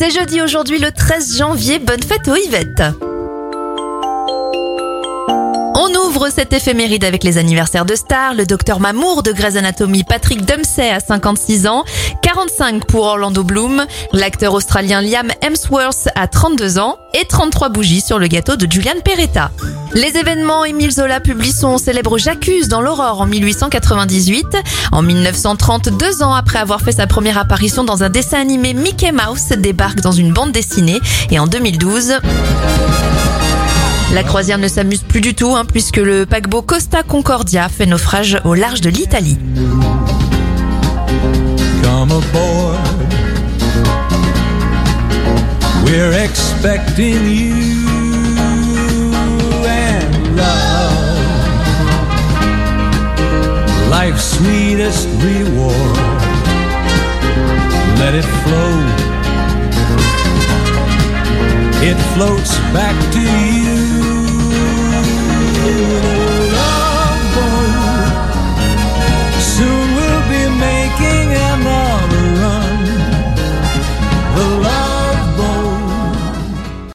C'est jeudi aujourd'hui le 13 janvier, bonne fête aux Yvette on ouvre cette éphéméride avec les anniversaires de stars. Le docteur Mamour de Grey's Anatomy, Patrick Dempsey à 56 ans, 45 pour Orlando Bloom, l'acteur australien Liam Hemsworth à 32 ans et 33 bougies sur le gâteau de Julian Peretta. Les événements, Émile Zola publie son célèbre J'accuse dans l'Aurore en 1898. En 1930, deux ans après avoir fait sa première apparition dans un dessin animé, Mickey Mouse débarque dans une bande dessinée. Et en 2012... La croisière ne s'amuse plus du tout hein, puisque le paquebot Costa Concordia fait naufrage au large de l'Italie. Life's sweetest reward. Let it flow. It floats back to you.